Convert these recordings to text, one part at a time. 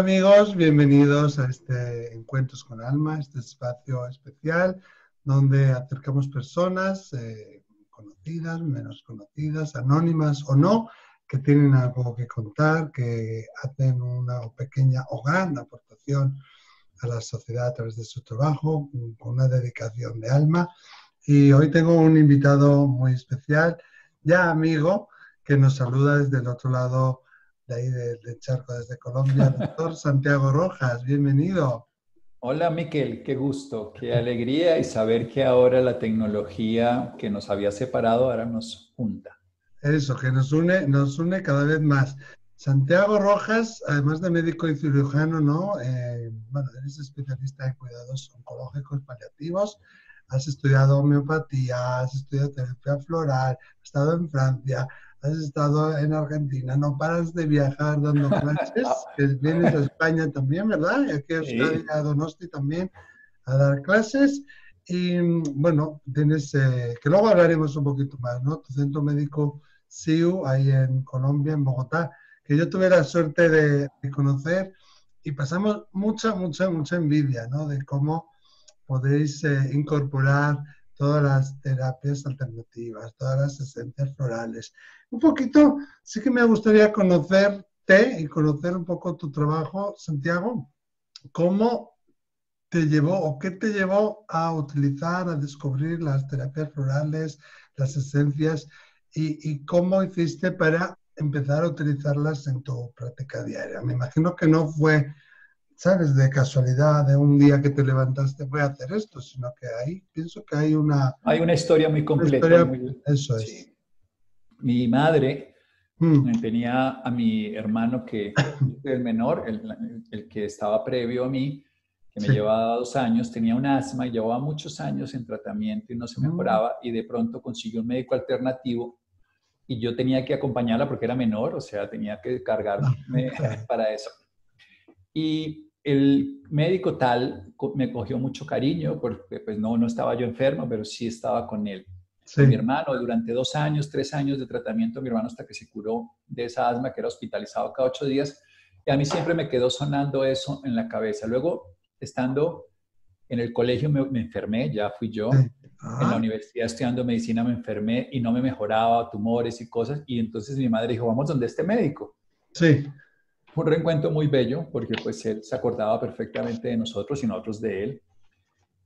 amigos, bienvenidos a este Encuentros con Alma, este espacio especial donde acercamos personas eh, conocidas, menos conocidas, anónimas o no, que tienen algo que contar, que hacen una pequeña o gran aportación a la sociedad a través de su trabajo, con una dedicación de alma. Y hoy tengo un invitado muy especial, ya amigo, que nos saluda desde el otro lado de ahí del charco, desde Colombia, doctor Santiago Rojas. Bienvenido. Hola Miquel, qué gusto, qué alegría y saber que ahora la tecnología que nos había separado ahora nos junta. Eso, que nos une, nos une cada vez más. Santiago Rojas, además de médico y cirujano, ¿no? Eh, bueno, eres especialista en cuidados oncológicos paliativos, has estudiado homeopatía, has estudiado terapia floral, has estado en Francia, has estado en Argentina, no paras de viajar dando clases, que vienes a España también, ¿verdad? Y aquí a Donosti también a dar clases. Y bueno, tienes, eh, que luego hablaremos un poquito más, ¿no? Tu centro médico SIU, ahí en Colombia, en Bogotá, que yo tuve la suerte de, de conocer y pasamos mucha, mucha, mucha envidia, ¿no? De cómo podéis eh, incorporar todas las terapias alternativas, todas las esencias florales. Un poquito, sí que me gustaría conocerte y conocer un poco tu trabajo, Santiago. ¿Cómo te llevó o qué te llevó a utilizar, a descubrir las terapias florales, las esencias y, y cómo hiciste para empezar a utilizarlas en tu práctica diaria? Me imagino que no fue ¿sabes? De casualidad, de un día que te levantaste, voy a hacer esto, sino que ahí pienso que hay una... Hay una historia muy completa. eso es. Mi madre mm. tenía a mi hermano que el menor, el, el, que estaba previo a mí, que me llevaba dos años, tenía un asma y llevaba muchos años en tratamiento y no se mm. mejoraba y de pronto consiguió un médico alternativo y yo tenía que acompañarla porque era menor, o sea, tenía que cargarme para eso. Y el médico tal me cogió mucho cariño porque pues no, no estaba yo enfermo, pero sí estaba con él. Mi hermano, durante dos años, tres años de tratamiento, mi hermano hasta que se curó de esa asma, que era hospitalizado cada ocho días, y a mí siempre me quedó sonando eso en la cabeza. Luego, estando en el colegio, me, enfermé, ya fui yo. En la universidad estudiando medicina me enfermé y no me mejoraba, tumores y cosas. Y entonces mi madre dijo, vamos donde este médico. Sí. Un reencuentro muy bello porque pues él se acordaba perfectamente de nosotros y nosotros de él.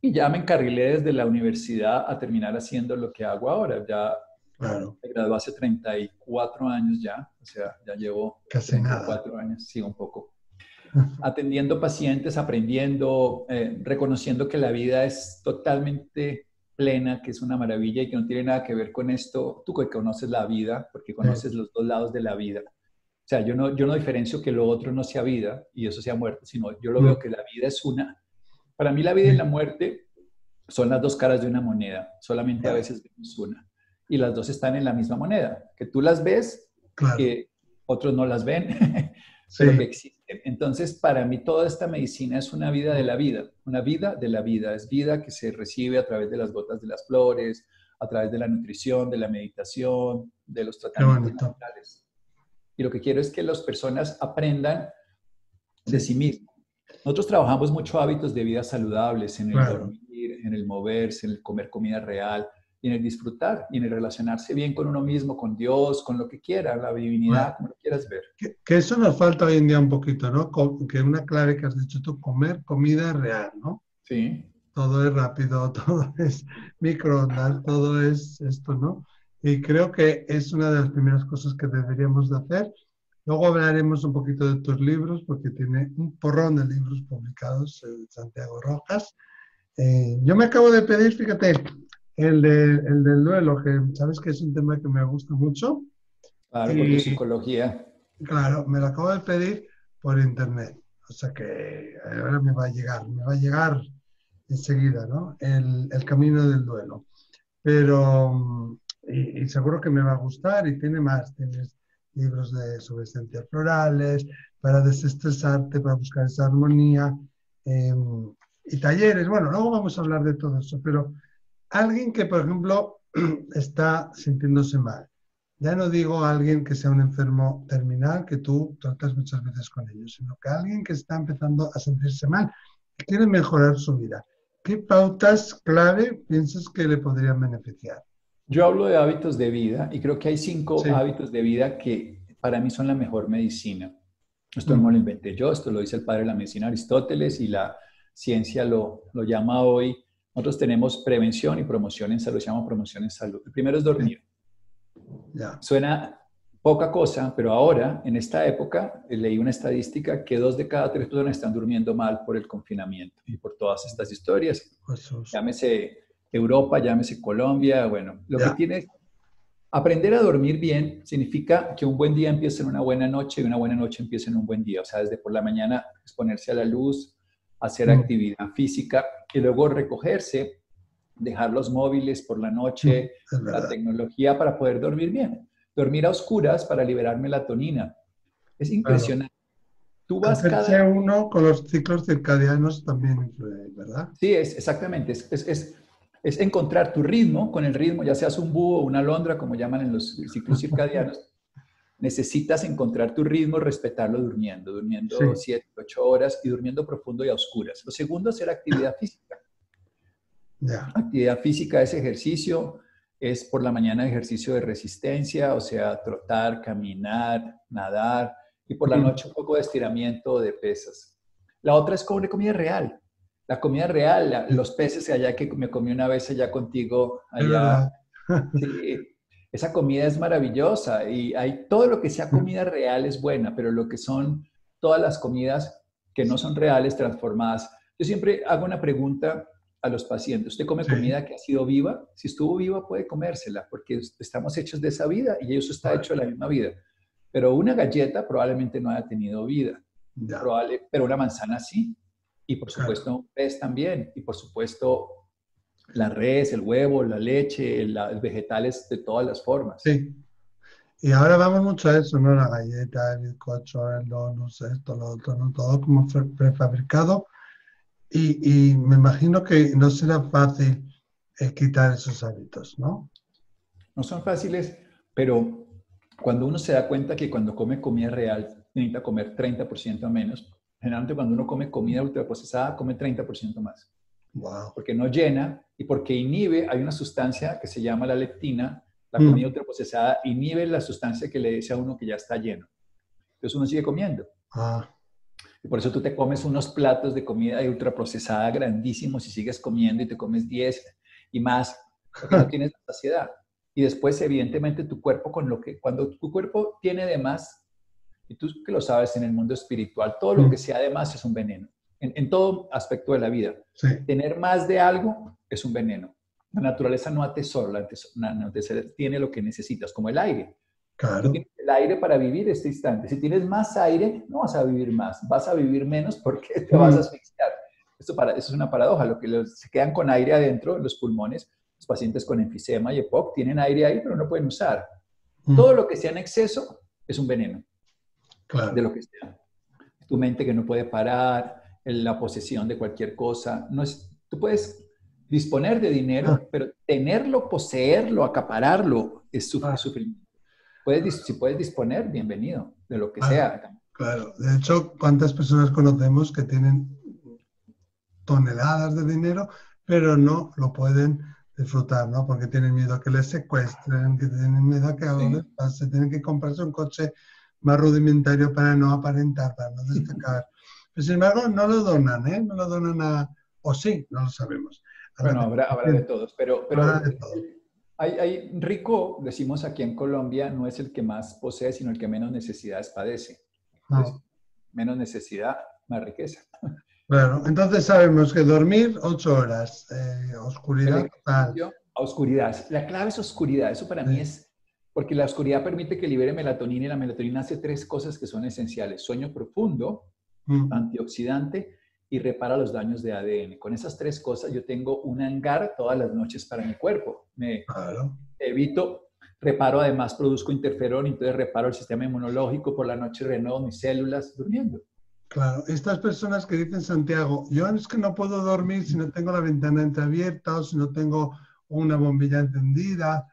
Y ya me encarrilé desde la universidad a terminar haciendo lo que hago ahora. Ya claro. me gradué hace 34 años ya, o sea, ya llevo Casi 34 años, sí, un poco. Atendiendo pacientes, aprendiendo, eh, reconociendo que la vida es totalmente plena, que es una maravilla y que no tiene nada que ver con esto. Tú que conoces la vida, porque conoces los dos lados de la vida o sea, yo no, yo no diferencio que lo otro no sea vida y eso sea muerte, sino yo lo veo que la vida es una. Para mí la vida y la muerte son las dos caras de una moneda, solamente a veces vemos una. Y las dos están en la misma moneda, que tú las ves, que otros no las ven, pero que existen. Entonces, para mí toda esta medicina es una vida de la vida, una vida de la vida, es vida que se recibe a través de las gotas de las flores, a través de la nutrición, de la meditación, de los tratamientos naturales. Y lo que quiero es que las personas aprendan de sí mismos. Nosotros trabajamos mucho hábitos de vida saludables, en el dormir, en el moverse, en el comer comida real, y en el disfrutar, y en el relacionarse bien con uno mismo, con Dios, con lo que quiera, la divinidad, como lo quieras ver. Que, eso nos falta hoy en día un poquito, ¿no? Que una clave que has dicho tú, comer comida real, ¿no? Sí. Todo es rápido, todo es microondas, todo es esto, ¿no? Y creo que es una de las primeras cosas que deberíamos de hacer. Luego hablaremos un poquito de tus libros, porque tiene un porrón de libros publicados en Santiago Rojas. Eh, yo me acabo de pedir, fíjate, el, de, el del duelo, que sabes que es un tema que me gusta mucho. Claro, por tu psicología. Claro, me lo acabo de pedir por internet. O sea que ahora me va a llegar, me va a llegar enseguida, ¿no? El, el camino del duelo. Pero y, seguro que me va a gustar y tiene más. Tienes libros de, sobre esencias florales, para desestresarte, para buscar esa armonía em, y talleres. Bueno, luego vamos a hablar de todo eso, pero alguien que, por ejemplo, está sintiéndose mal, Ya no digo a alguien que sea un enfermo terminal, que tú tratas muchas veces con ellos, sino que alguien que está empezando a sentirse mal, que quiere mejorar su vida. ¿Qué pautas clave piensas que le podrían beneficiar? Yo hablo de hábitos de vida y creo que hay cinco hábitos de vida que para mí son la mejor medicina. Esto no lo inventé yo, esto lo dice el padre de la medicina Aristóteles y la ciencia lo, lo llama hoy. Nosotros tenemos prevención y promoción en salud, se llama promoción en salud. El primero es dormir. Suena poca cosa, pero ahora, en esta época, eh, leí una estadística que dos de cada tres personas están durmiendo mal por el confinamiento y por todas estas historias. Llámese Europa, llámese Colombia, bueno, lo que tiene aprender a dormir bien significa que un buen día empieza en una buena noche y una buena noche empieza en un buen día, o sea, desde por la mañana exponerse a la luz, hacer mm. actividad física y luego recogerse, dejar los móviles por la noche, mm, la tecnología para poder dormir bien. Dormir a oscuras para liberar melatonina. Es impresionante. Tú vas cada... uno con los ciclos circadianos también influye, ¿verdad? Sí, es, exactamente. Es, es, es, encontrar tu ritmo con el ritmo, ya seas un búho o una alondra, como llaman en los ciclos circadianos. necesitas encontrar tu ritmo, respetarlo durmiendo, durmiendo 7, 8 horas y durmiendo profundo y a oscuras. Lo segundo, hacer actividad física. Actividad física es ejercicio, es por la mañana ejercicio de resistencia, o sea, trotar, caminar, nadar, y por la noche un poco de estiramiento de pesas. La otra es comer comida real. La comida real, los peces allá que me comí una vez allá contigo, allá. esa comida es maravillosa y hay todo lo que sea comida real es buena, pero lo que son todas las comidas que no son reales transformadas. Yo siempre hago una pregunta a los pacientes. ¿Usted come comida que ha sido viva? Si estuvo viva, puede comérsela, porque estamos hechos de esa vida y eso está hecho de la misma vida. Pero una galleta probablemente no haya tenido vida, Probable, pero una manzana sí. Y por supuesto un pez también. Y por supuesto la res, el huevo, la leche, los vegetales de todas las formas. Sí. Y ahora vamos mucho a eso, ¿no? La galleta, el bizcocho, el donut, esto, lo otro, ¿no? Todo como prefabricado y, me imagino que no será fácil eh, quitar esos hábitos, ¿no? No son fáciles, pero cuando uno se da cuenta que cuando come comida real necesita comer 30% menos, generalmente cuando uno come comida ultraprocesada come 30% más. Wow. Porque no llena y porque inhibe, hay una sustancia que se llama la leptina, la mm. comida ultraprocesada inhibe la sustancia que le dice a uno que ya está lleno. Entonces uno sigue comiendo. Ah. Y por eso tú te comes unos platos de comida ultraprocesada grandísimos y sigues comiendo y te comes 10 y más, porque no tienes saciedad. Y después, evidentemente, tu cuerpo con lo que, cuando tu cuerpo tiene de más, y tú que lo sabes en el mundo espiritual, todo lo mm. que sea de más es un veneno, en, todo aspecto de la vida. Tener más de algo es un veneno. La naturaleza no atesora, la naturaleza tiene lo que necesitas, como el aire. Claro. el aire para vivir este instante. Si tienes más aire, no vas a vivir más, vas a vivir menos porque te vas a asfixiar. Esto, para, eso es una paradoja. Lo que se quedan con aire adentro, los pulmones, los pacientes con enfisema y EPOC tienen aire ahí, pero no pueden usar. Todo lo que sea en exceso es un veneno. Claro. De lo que sea. Tu mente que no puede parar, la posesión de cualquier cosa. No es, tú puedes disponer de dinero, ah. pero tenerlo, poseerlo, acapararlo es sufrimiento si puedes disponer, bienvenido, de lo que sea. Claro, de hecho, ¿cuántas personas conocemos que tienen toneladas de dinero, pero no lo pueden disfrutar, ¿no? Porque tienen miedo a que les secuestren, que tienen miedo a que les pase, tienen que comprarse un coche más rudimentario para no aparentar, para no destacar. Pero sin embargo, no lo donan, ¿eh? No lo donan a... O sí, no lo sabemos. bueno, habrá, de todos, pero, pero hay, rico, decimos aquí en Colombia, no es el que más posee, sino el que menos necesidades padece. Ah. menos necesidad, más riqueza. Claro, entonces sabemos que dormir ocho horas, eh, oscuridad A oscuridad. La clave es oscuridad. Eso para mí es porque la oscuridad permite que libere melatonina y la melatonina hace tres cosas que son esenciales. Sueño profundo, mm. antioxidante y repara los daños de ADN. Con esas tres cosas yo tengo un hangar todas las noches para mi cuerpo. Me evito, reparo además, produzco interferón, entonces reparo el sistema inmunológico, por la noche renuevo mis células durmiendo. Claro, estas personas que dicen Santiago, yo es que no puedo dormir si no tengo la ventana entreabierta o si no tengo una bombilla encendida.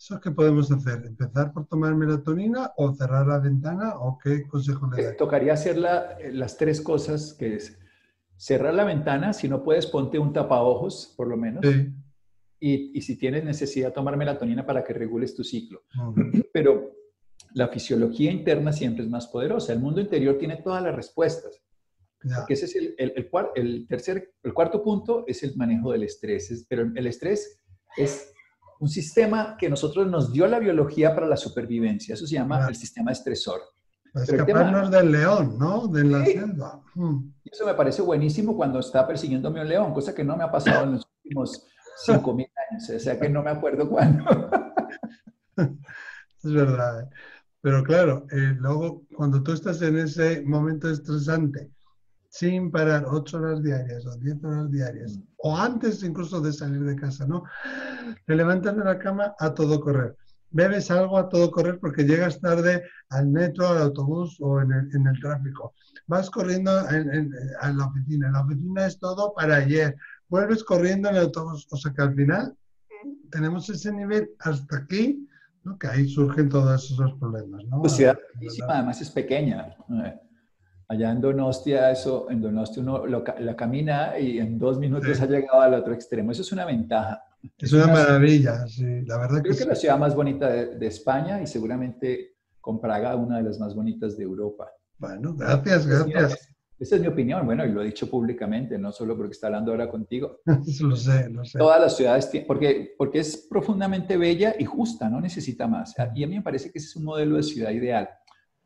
¿Eso qué podemos hacer? ¿Empezar por tomar melatonina o cerrar la ventana o qué consejo le das? Tocaría hacer las tres cosas que es cerrar la ventana, si no puedes ponte un tapaojos por lo menos. Sí. Y, y, si tienes necesidad tomar melatonina para que regules tu ciclo. Pero la fisiología interna siempre es más poderosa. El mundo interior tiene todas las respuestas. ese es el, el, el, tercer, el cuarto punto es el manejo del estrés. pero el estrés es un sistema que nosotros nos dio la biología para la supervivencia. Eso se llama el sistema estresor. Para escaparnos del león, ¿no? De la selva. Hmm. Eso me parece buenísimo cuando está persiguiéndome un león, cosa que no me ha pasado en los últimos 5.000 años. O sea que no me acuerdo cuándo. es verdad. ¿eh? Pero claro, eh, luego cuando tú estás en ese momento estresante, sin parar ocho horas diarias o diez horas diarias, o antes incluso de salir de casa, ¿no? Te levantas de la cama a todo correr. Bebes algo a todo correr porque llegas tarde al metro, al autobús o en el, tráfico. Vas corriendo a la oficina. La oficina es todo para ayer. Vuelves corriendo en el autobús. O sea que al final tenemos ese nivel hasta aquí, ¿no? que ahí surgen todos esos problemas. ¿no? Pues ciudad además es pequeña. Allá en Donostia, eso, en Donostia uno la camina y en dos minutos ha llegado al otro extremo. Eso es una ventaja. Es, una, maravilla, sí, la verdad creo que, es la ciudad más bonita de, España y seguramente con Praga una de las más bonitas de Europa. Bueno, gracias, gracias. Esa es mi opinión, bueno, y lo he dicho públicamente, no solo porque está hablando ahora contigo. lo sé, lo sé. Todas las ciudades, porque, porque es profundamente bella y justa, no necesita más. Y a mí me parece que ese es un modelo de ciudad ideal.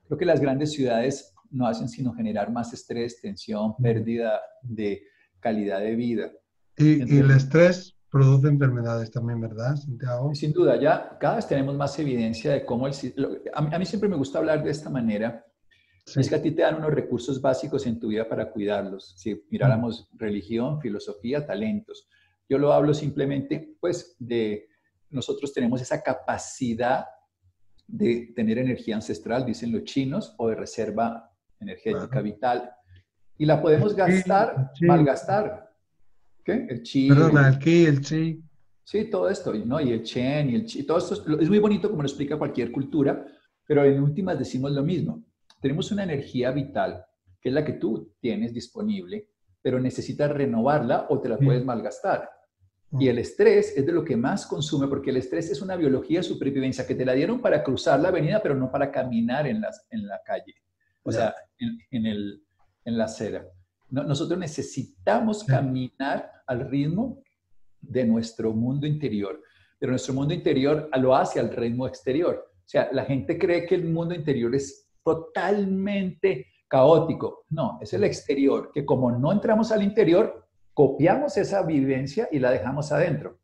Creo que las grandes ciudades no hacen sino generar más estrés, tensión, pérdida de calidad de vida. Y, el estrés produce enfermedades también, ¿verdad, Santiago? Sin duda, ya cada vez tenemos más evidencia de cómo el... A mí, siempre me gusta hablar de esta manera. Es que a ti te dan unos recursos básicos en tu vida para cuidarlos. Si miráramos religión, filosofía, talentos. Yo lo hablo simplemente, pues, de nosotros tenemos esa capacidad de tener energía ancestral, dicen los chinos, o de reserva energética vital. Y la podemos gastar, malgastar. ¿Qué? El chi. Perdona, el ki, el chi. Sí, todo esto, ¿no? Y el chen y el chi. Todo esto es, muy bonito como lo explica cualquier cultura, pero en últimas decimos lo mismo. Tenemos una energía vital, que es la que tú tienes disponible, pero necesitas renovarla o te la puedes malgastar. Mm. Y el estrés es de lo que más consume, porque el estrés es una biología de supervivencia que te la dieron para cruzar la avenida, pero no para caminar en, las, en la calle o sea, en, el, en la acera. nosotros necesitamos caminar al ritmo de nuestro mundo interior, pero nuestro mundo interior lo hace al ritmo exterior. O sea, la gente cree que el mundo interior es totalmente caótico. No, es el exterior, que como no entramos al interior, copiamos esa vivencia y la dejamos adentro.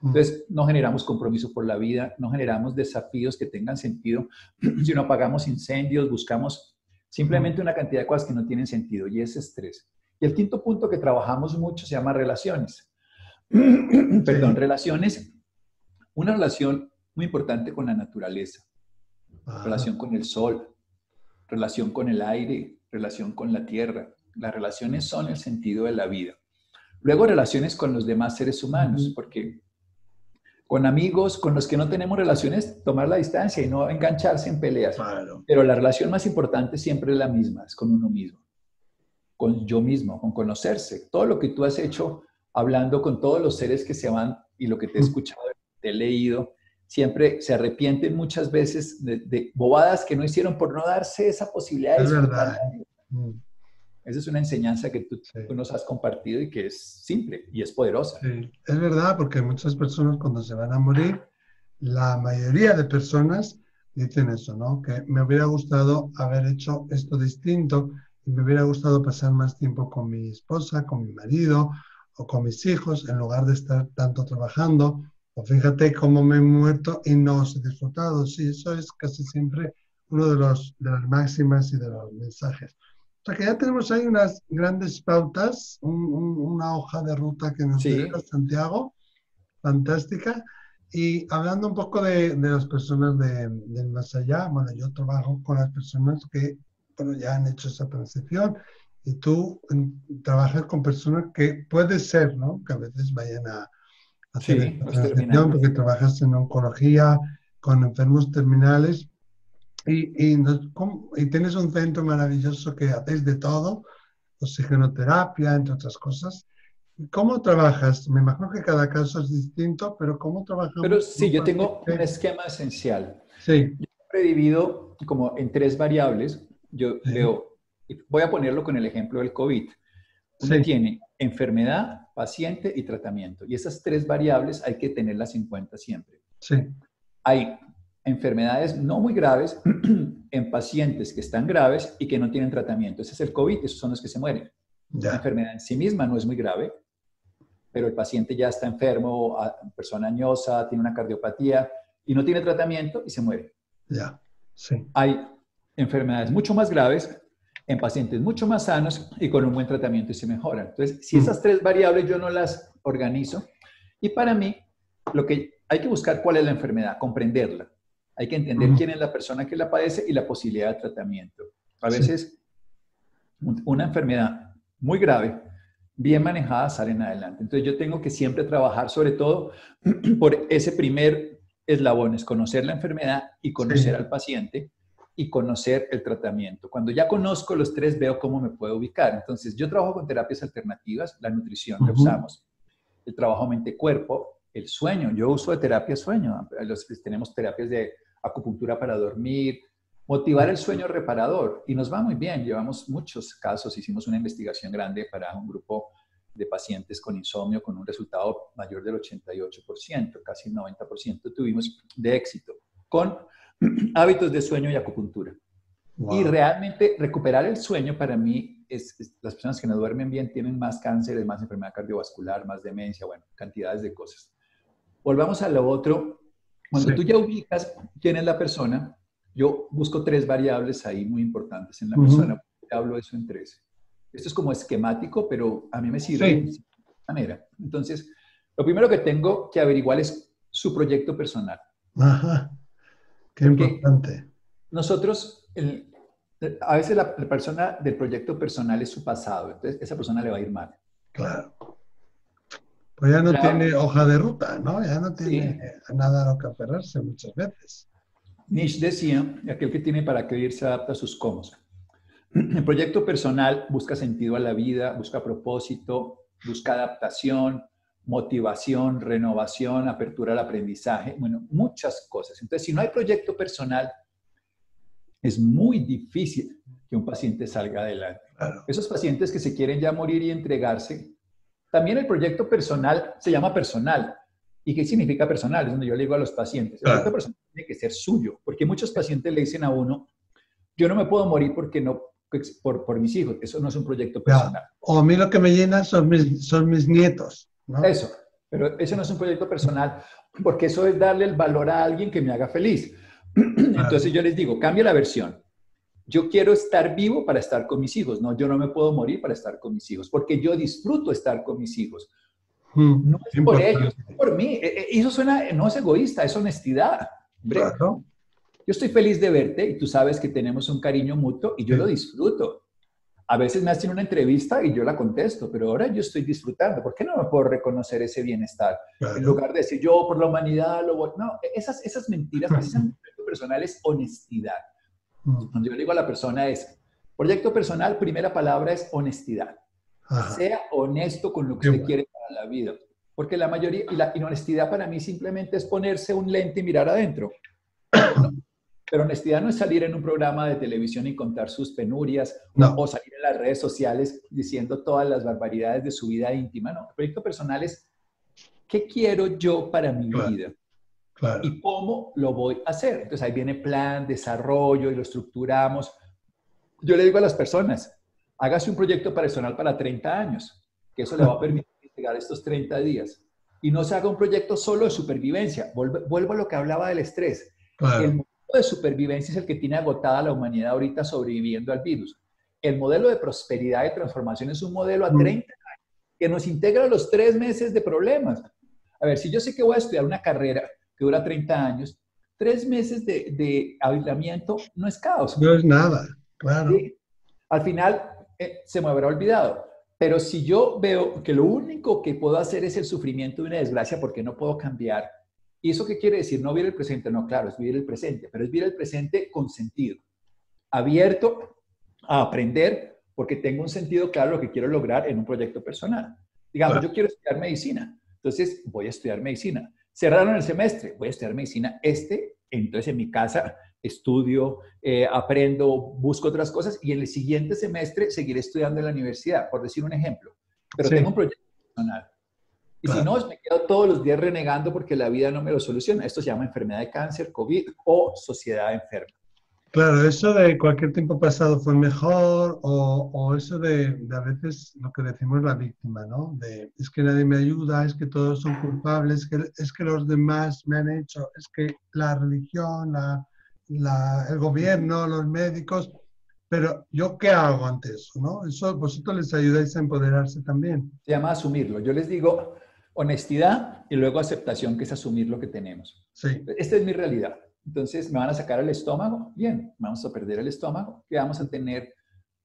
Mm. Entonces, no generamos compromiso por la vida, no generamos desafíos que tengan sentido, sino apagamos incendios, buscamos Simplemente una cantidad de cosas que no tienen sentido y es estrés. Y el quinto punto que trabajamos mucho se llama relaciones. Perdón, relaciones. Una relación muy importante con la naturaleza, relación con el sol, relación con el aire, relación con la tierra. Las relaciones son el sentido de la vida. Luego relaciones con los demás seres humanos, porque con amigos con los que no tenemos relaciones, tomar la distancia y no engancharse en peleas. Pero la relación más importante siempre es la misma, es con uno mismo, con yo mismo, con conocerse. Todo lo que tú has hecho hablando con todos los seres que se van y lo que te he escuchado, te he leído, siempre se arrepienten muchas veces de, bobadas que no hicieron por no darse esa posibilidad de es verdad. Esa es una enseñanza que tú, nos has compartido y que es simple y es poderosa. Sí. Es verdad, porque muchas personas cuando se van a morir, la mayoría de personas dicen eso, ¿no? Que me hubiera gustado haber hecho esto distinto y me hubiera gustado pasar más tiempo con mi esposa, con mi marido o con mis hijos en lugar de estar tanto trabajando. O fíjate cómo me he muerto y no os he disfrutado. Sí, eso es casi siempre uno de, los, de las máximas y de los mensajes. O sea que ya tenemos ahí unas grandes pautas, una hoja de ruta que nos sí. Santiago, fantástica. Y hablando un poco de, las personas de, del más allá, bueno, yo trabajo con las personas que bueno, ya han hecho esa transición y tú trabajas con personas que puede ser, ¿no? Que a veces vayan a hacer sí, esta transición porque trabajas en oncología, con enfermos terminales y, y, tienes un centro maravilloso que hacéis de todo, oxigenoterapia, entre otras cosas. ¿Cómo trabajas? Me imagino que cada caso es distinto, pero ¿cómo trabajas? Pero sí, yo tengo un esquema esencial. Sí. Yo he dividido como en tres variables. Yo veo, voy a ponerlo con el ejemplo del COVID. Uno tiene enfermedad, paciente y tratamiento. Y esas tres variables hay que tenerlas en cuenta siempre. Sí. Hay enfermedades no muy graves en pacientes que están graves y que no tienen tratamiento. Ese es el COVID, esos son los que se mueren. La enfermedad en sí misma no es muy grave, pero el paciente ya está enfermo, persona añosa, tiene una cardiopatía y no tiene tratamiento y se muere. Ya, sí. Hay enfermedades mucho más graves en pacientes mucho más sanos y con un buen tratamiento y se mejoran. Entonces, si mm. esas tres variables yo no las organizo, y para mí, lo que hay que buscar cuál es la enfermedad, comprenderla. Hay que entender quién es la persona que la padece y la posibilidad de tratamiento. A veces una enfermedad muy grave, bien manejada, sale en adelante. Entonces yo tengo que siempre trabajar sobre todo por ese primer eslabón, es conocer la enfermedad y conocer al paciente y conocer el tratamiento. Cuando ya conozco los tres, veo cómo me puedo ubicar. Entonces yo trabajo con terapias alternativas, la nutrición que usamos, el trabajo mente-cuerpo, el sueño. Yo uso de terapia sueño. Los, tenemos terapias de acupuntura para dormir, motivar el sueño reparador. Y nos va muy bien, llevamos muchos casos, hicimos una investigación grande para un grupo de pacientes con insomnio con un resultado mayor del 88%, casi 90% tuvimos de éxito, con hábitos de sueño y acupuntura. Y realmente recuperar el sueño para mí es, las personas que no duermen bien tienen más cánceres, más enfermedad cardiovascular, más demencia, bueno, cantidades de cosas. Volvamos a lo otro cuando tú ya ubicas quién es la persona, yo busco tres variables ahí muy importantes en la persona. Hablo eso en tres. Esto es como esquemático, pero a mí me sirve de manera. Entonces, lo primero que tengo que averiguar es su proyecto personal. Ajá. Qué importante. Nosotros, a veces la, la, persona del proyecto personal es su pasado, entonces esa persona le va a ir mal. Claro. Pues ya no tiene hoja de ruta, ¿no? Ya no tiene nada a lo que aferrarse muchas veces. Nietzsche decía, aquel que tiene para qué ir se adapta a sus cómo. El proyecto personal busca sentido a la vida, busca propósito, busca adaptación, motivación, renovación, apertura al aprendizaje, bueno, muchas cosas. Entonces, si no hay proyecto personal, es muy difícil que un paciente salga adelante. Esos pacientes que se quieren ya morir y entregarse, también el proyecto personal se llama personal. ¿Y qué significa personal? Es donde yo le digo a los pacientes. El proyecto personal tiene que ser suyo, porque muchos pacientes le dicen a uno, yo no me puedo morir porque no, por, por mis hijos. Eso no es un proyecto personal. O a mí lo que me llena son mis, son mis nietos. Eso, pero eso no es un proyecto personal, porque eso es darle el valor a alguien que me haga feliz. Entonces yo les digo, cambia la versión yo quiero estar vivo para estar con mis hijos, no, yo no me puedo morir para estar con mis hijos, porque yo disfruto estar con mis hijos. Hmm, no es por ellos, es por mí. E, e, eso suena, no es egoísta, es honestidad. Yo estoy feliz de verte y tú sabes que tenemos un cariño mutuo y yo lo disfruto. A veces me hacen una entrevista y yo la contesto, pero ahora yo estoy disfrutando. ¿Por qué no me puedo reconocer ese bienestar? En lugar de decir yo por la humanidad, lo voy... no, esas, esas mentiras, precisamente personal es honestidad. Mm. Cuando yo le digo a la persona es, proyecto personal, primera palabra es honestidad. Sea honesto con lo que usted quiere para la vida. Porque la mayoría, y la honestidad para mí simplemente es ponerse un lente y mirar adentro. Pero honestidad no es salir en un programa de televisión y contar sus penurias o salir en las redes sociales diciendo todas las barbaridades de su vida íntima. No, el proyecto personal es ¿qué quiero yo para mi vida? ¿Y cómo lo voy a hacer? Entonces ahí viene plan, desarrollo y lo estructuramos. Yo le digo a las personas, hágase un proyecto personal para 30 años, que eso le va a permitir llegar estos 30 días. Y no se haga un proyecto solo de supervivencia. Vuelvo, a lo que hablaba del estrés. El modelo de supervivencia es el que tiene agotada la humanidad ahorita sobreviviendo al virus. El modelo de prosperidad y transformación es un modelo a 30 mm. años que nos integra los tres meses de problemas. A ver, si yo sé que voy a estudiar una carrera que dura 30 años, tres meses de, de aislamiento no es caos. No es nada, claro. Al final eh, se me habrá olvidado. Pero si yo veo que lo único que puedo hacer es el sufrimiento de una desgracia porque no puedo cambiar ¿Y eso qué quiere decir? No vivir el presente, no, claro, es vivir el presente, pero es vivir el presente con sentido, abierto a aprender porque tengo un sentido claro lo que quiero lograr en un proyecto personal. Digamos, yo quiero estudiar medicina, entonces voy a estudiar medicina. Cerraron el semestre, voy a estudiar medicina este, entonces en mi casa estudio, eh, aprendo, busco otras cosas y en el siguiente semestre seguiré estudiando en la universidad, por decir un ejemplo. Pero tengo un proyecto personal. Y si no, me quedo todos los días renegando porque la vida no me lo soluciona. Esto se llama enfermedad de cáncer, COVID o sociedad enferma. Claro, eso de cualquier tiempo pasado fue mejor o, o eso de, de, a veces lo que decimos la víctima, ¿no? De es que nadie me ayuda, es que todos son culpables, que, es que los demás me han hecho, es que la religión, la, la, el gobierno, los médicos, pero ¿yo qué hago ante eso? ¿no? Eso vosotros les ayudáis a empoderarse también. Se llama asumirlo. Yo les digo honestidad y luego aceptación, que es asumir lo que tenemos. Sí. Esta es mi realidad. Entonces, ¿me van a sacar el estómago? Bien, vamos a perder el estómago. ¿Qué vamos a tener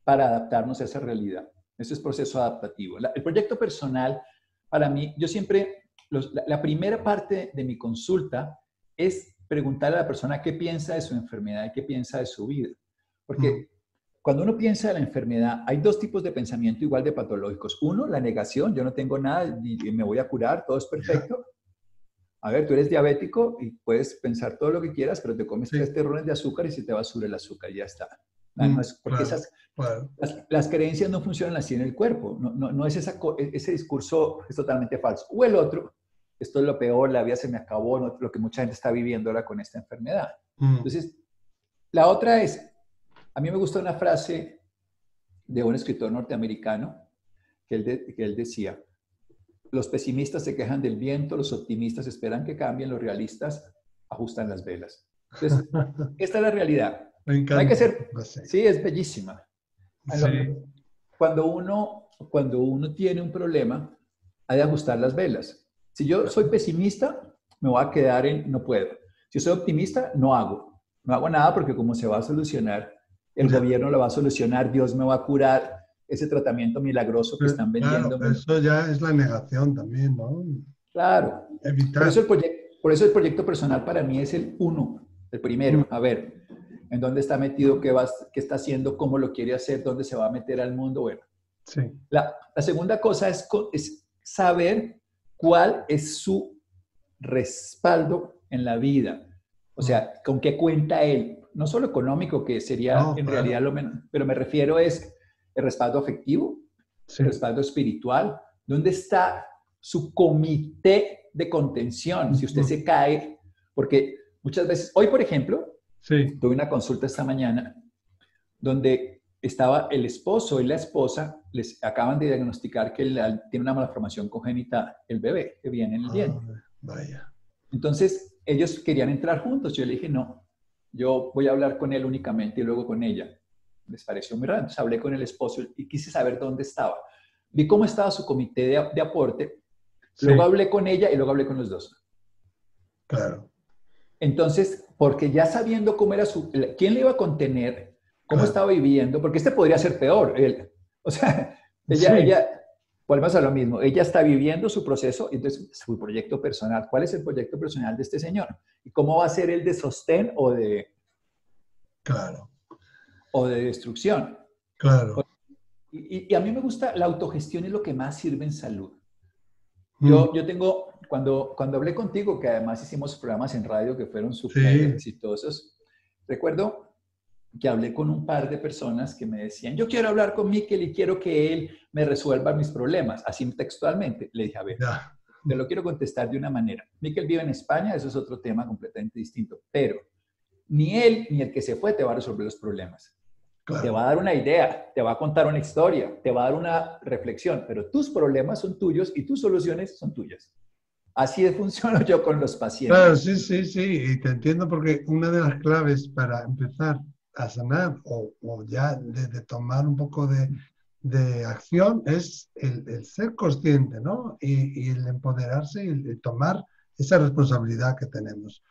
para adaptarnos a esa realidad? Ese es proceso adaptativo. el proyecto personal, para mí, yo siempre, la, la primera parte de mi consulta es preguntarle a la persona qué piensa de su enfermedad y qué piensa de su vida. Porque cuando uno piensa de la enfermedad, hay dos tipos de pensamiento igual de patológicos. Uno, la negación, yo no tengo nada y me voy a curar, todo es perfecto. A ver, tú eres diabético y puedes pensar todo lo que quieras, pero te comes tres terrones de azúcar y se te va a subir el azúcar y ya está. Mm, porque esas, Las, creencias no funcionan así en el cuerpo. No, no, no es esa, ese discurso es totalmente falso. O el otro, esto es lo peor, la vida se me acabó, lo que mucha gente está viviendo ahora con esta enfermedad. Mm. Entonces, la otra es, a mí me gusta una frase de un escritor norteamericano que él, que él decía, los pesimistas se quejan del viento, los optimistas esperan que cambien, los realistas ajustan las velas. Entonces, esta es la realidad. Me encanta. Hay que ser, sí, es bellísima. Cuando, uno, cuando uno tiene un problema, hay que ajustar las velas. Si yo soy pesimista, me voy a quedar en no puedo. Si soy optimista, no hago. No hago nada porque como se va a solucionar, el gobierno lo va a solucionar, Dios me va a curar ese tratamiento milagroso que están vendiendo. Claro, eso ya es la negación también, ¿no? Claro. Por eso, el por eso el proyecto personal para mí es el uno, el primero. Mm. A ver, ¿en dónde está metido? ¿Qué, va, qué está haciendo? ¿Cómo lo quiere hacer? ¿Dónde se va a meter al mundo? Bueno. Sí. La, la segunda cosa es, es saber cuál es su respaldo en la vida. O sea, con qué cuenta él. No solo económico, que sería en realidad lo menos, pero me refiero es el respaldo afectivo, el respaldo espiritual. ¿Dónde está su comité de contención? Si usted se cae, porque muchas veces, hoy por ejemplo, tuve una consulta esta mañana donde estaba el esposo y la esposa, les acaban de diagnosticar que tiene una malformación congénita el bebé que viene en el diente. Ah, vaya. Entonces, ellos querían entrar juntos. Yo le dije, no, yo voy a hablar con él únicamente y luego con ella. Les pareció muy raro. Entonces hablé con el esposo y quise saber dónde estaba. Vi cómo estaba su comité de, aporte. Luego hablé con ella y luego hablé con los dos. Claro. Entonces, porque ya sabiendo cómo era su, quién le iba a contener, cómo estaba viviendo, porque este podría ser peor. Él, o sea, ella, ella, volvemos a lo mismo, ella está viviendo su proceso, entonces su proyecto personal. ¿Cuál es el proyecto personal de este señor? ¿Y cómo va a ser el de sostén o de... Claro. O de destrucción? Claro. Y, a mí me gusta, la autogestión es lo que más sirve en salud. Yo, mm. yo tengo, cuando, cuando hablé contigo, que además hicimos programas en radio que fueron súper exitosos, recuerdo que hablé con un par de personas que me decían, yo quiero hablar con Miquel y quiero que él me resuelva mis problemas, así textualmente. Le dije, a ver, te lo quiero contestar de una manera. Miquel vive en España, eso es otro tema completamente distinto, pero ni él ni el que se fue te va a resolver los problemas. Te va a dar una idea, te va a contar una historia, te va a dar una reflexión, pero tus problemas son tuyos y tus soluciones son tuyas. Así funciono yo con los pacientes. Claro, sí, sí, sí, y te entiendo porque una de las claves para empezar a sanar o, ya de, tomar un poco de, de acción es el, ser consciente, ¿no? Y, el empoderarse y el, tomar esa responsabilidad que tenemos.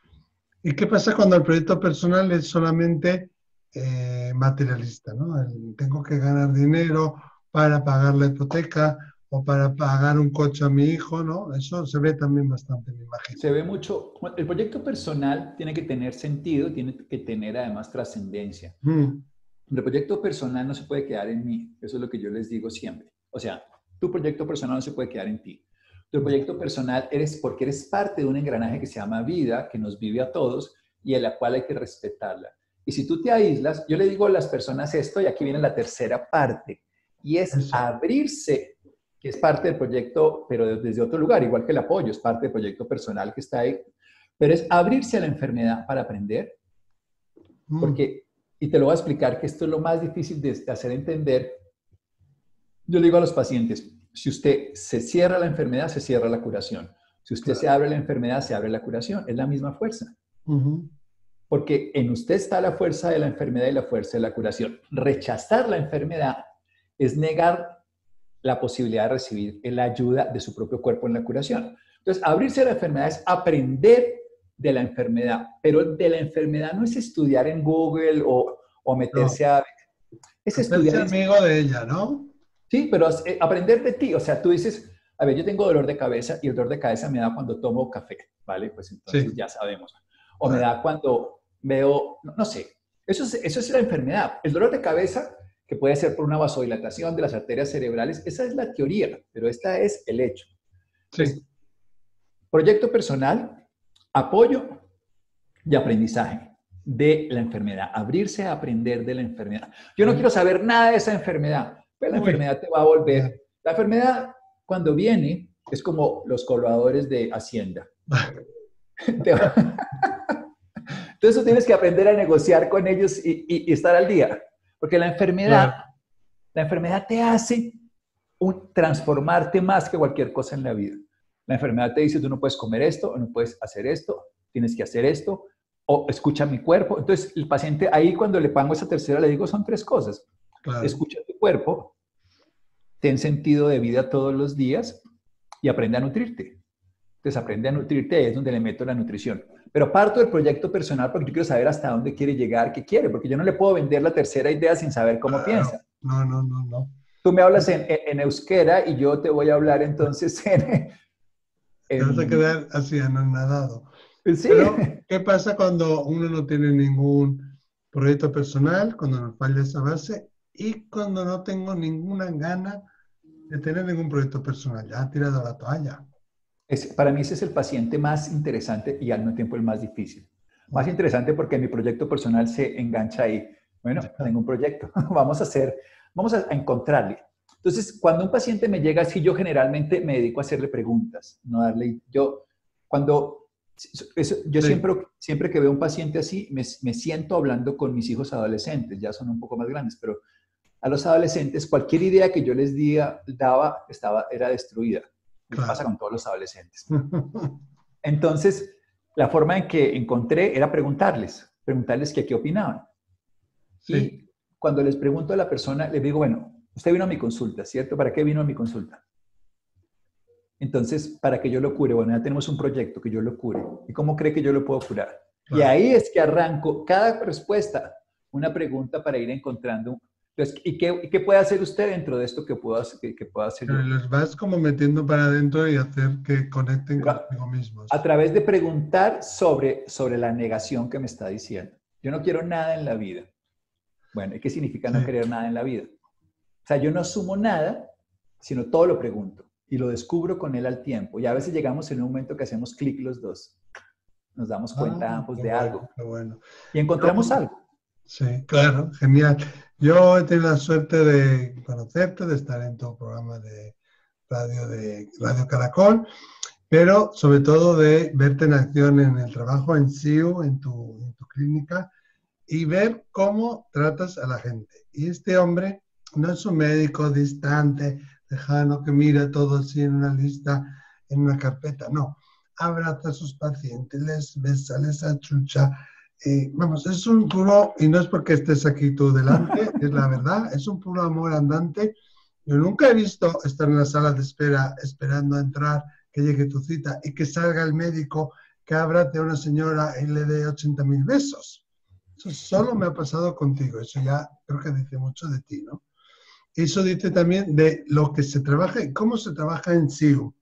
¿Y qué pasa cuando el proyecto personal es solamente eh, materialista, ¿no? tengo que ganar dinero para pagar la hipoteca o para pagar un coche a mi hijo, ¿no? Eso se ve también bastante, me imagino. Se ve mucho. El proyecto personal tiene que tener sentido, tiene que tener además trascendencia. Mm. El proyecto personal no se puede quedar en mí, eso es lo que yo les digo siempre. O sea, tu proyecto personal no se puede quedar en ti. Tu proyecto personal eres porque eres parte de un engranaje que se llama vida, que nos vive a todos y en la cual hay que respetarla. Y si tú te aíslas, yo le digo a las personas esto, y aquí viene la tercera parte, y es abrirse, que es parte del proyecto, pero desde otro lugar, igual que el apoyo, es parte del proyecto personal que está ahí, pero es abrirse a la enfermedad para aprender, mm. porque, y te lo voy a explicar, que esto es lo más difícil de hacer entender. Yo le digo a los pacientes, si usted se cierra la enfermedad, se cierra la curación. Si usted se abre la enfermedad, se abre la curación. Es la misma fuerza. Porque en usted está la fuerza de la enfermedad y la fuerza de la curación. Rechazar la enfermedad es negar la posibilidad de recibir la ayuda de su propio cuerpo en la curación. Entonces, abrirse a la enfermedad es aprender de la enfermedad, pero de la enfermedad no es estudiar en Google o, o meterse a... Es estudiar... amigo de ella, ¿no? Sí, pero eh, aprender de ti. O sea, tú dices, a ver, yo tengo dolor de cabeza y el dolor de cabeza me da cuando tomo café, ¿vale? Pues entonces ya sabemos. O me da cuando veo, no, sé, eso es, eso es la enfermedad. El dolor de cabeza, que puede ser por una vasodilatación de las arterias cerebrales, esa es la teoría, pero esta es el hecho. Sí. proyecto personal, apoyo y aprendizaje de la enfermedad, abrirse a aprender de la enfermedad. Yo no quiero saber nada de esa enfermedad, pero la enfermedad te va a volver. La enfermedad, cuando viene, es como los colaboradores de Hacienda. Entonces tienes que aprender a negociar con ellos y, estar al día. Porque la enfermedad, la enfermedad te hace un, transformarte más que cualquier cosa en la vida. La enfermedad te dice, tú no puedes comer esto, o no puedes hacer esto, tienes que hacer esto, o escucha mi cuerpo. Entonces el paciente ahí cuando le pongo esa tercera le digo, son tres cosas. Escucha tu cuerpo, ten sentido de vida todos los días y aprende a nutrirte. Entonces aprende a nutrirte, es donde le meto la nutrición. Pero parto del proyecto personal porque yo quiero saber hasta dónde quiere llegar, qué quiere, porque yo no le puedo vender la tercera idea sin saber cómo piensa. No, no, no, no. Tú me hablas en, en, euskera y yo te voy a hablar entonces en... en... vas a quedar así anonadado. Sí. Pero, ¿qué pasa cuando uno no tiene ningún proyecto personal, cuando nos falla esa base y cuando no tengo ninguna gana de tener ningún proyecto personal? Ya ha tirado la toalla para mí ese es el paciente más interesante y al mismo tiempo el más difícil. Más interesante porque mi proyecto personal se engancha ahí. Bueno, tengo un proyecto, vamos a hacer, vamos a encontrarle. Entonces, cuando un paciente me llega así, yo generalmente me dedico a hacerle preguntas, no darle, yo, cuando, yo siempre, siempre que veo un paciente así, me, me siento hablando con mis hijos adolescentes, ya son un poco más grandes, pero a los adolescentes, cualquier idea que yo les diga, daba, estaba, era destruida pasa con todos los adolescentes. Entonces, la forma en que encontré era preguntarles, preguntarles qué, qué opinaban. Y cuando les pregunto a la persona, les digo, bueno, usted vino a mi consulta, ¿cierto? ¿Para qué vino a mi consulta? Entonces, para que yo lo cure, bueno, ya tenemos un proyecto que yo lo cure. ¿Y cómo cree que yo lo puedo curar? Y ahí es que arranco cada respuesta, una pregunta para ir encontrando ¿y qué, puede hacer usted dentro de esto que pueda, que, que pueda hacer? Los vas como metiendo para adentro y hacer que conecten conmigo mismos. A través de preguntar sobre, sobre la negación que me está diciendo. Yo no quiero nada en la vida. Bueno, ¿y qué significa no querer nada en la vida? O sea, yo no asumo nada, sino todo lo pregunto y lo descubro con él al tiempo. Y a veces llegamos en un momento que hacemos clic los dos. Nos damos cuenta ah, ambos de algo. Bueno. Y encontramos algo. Sí, claro, genial. Yo he tenido la suerte de conocerte, de estar en tu programa de radio de Radio Caracol, pero sobre todo de verte en acción en el trabajo en SIU, en tu, en tu clínica, y ver cómo tratas a la gente. Y este hombre no es un médico distante, lejano, que mira todo así en una lista, en una carpeta, no. Abraza a sus pacientes, les besa, les achucha, eh, vamos, es un puro, y no es porque estés aquí tú delante, es la verdad, es un puro amor andante. Yo nunca he visto estar en la sala de espera esperando a entrar, que llegue tu cita y que salga el médico que abrace a una señora y le dé 80 mil besos. Eso solo me ha pasado contigo, eso ya creo que dice mucho de ti, ¿no? eso dice también de lo que se trabaja y cómo se trabaja en SIU.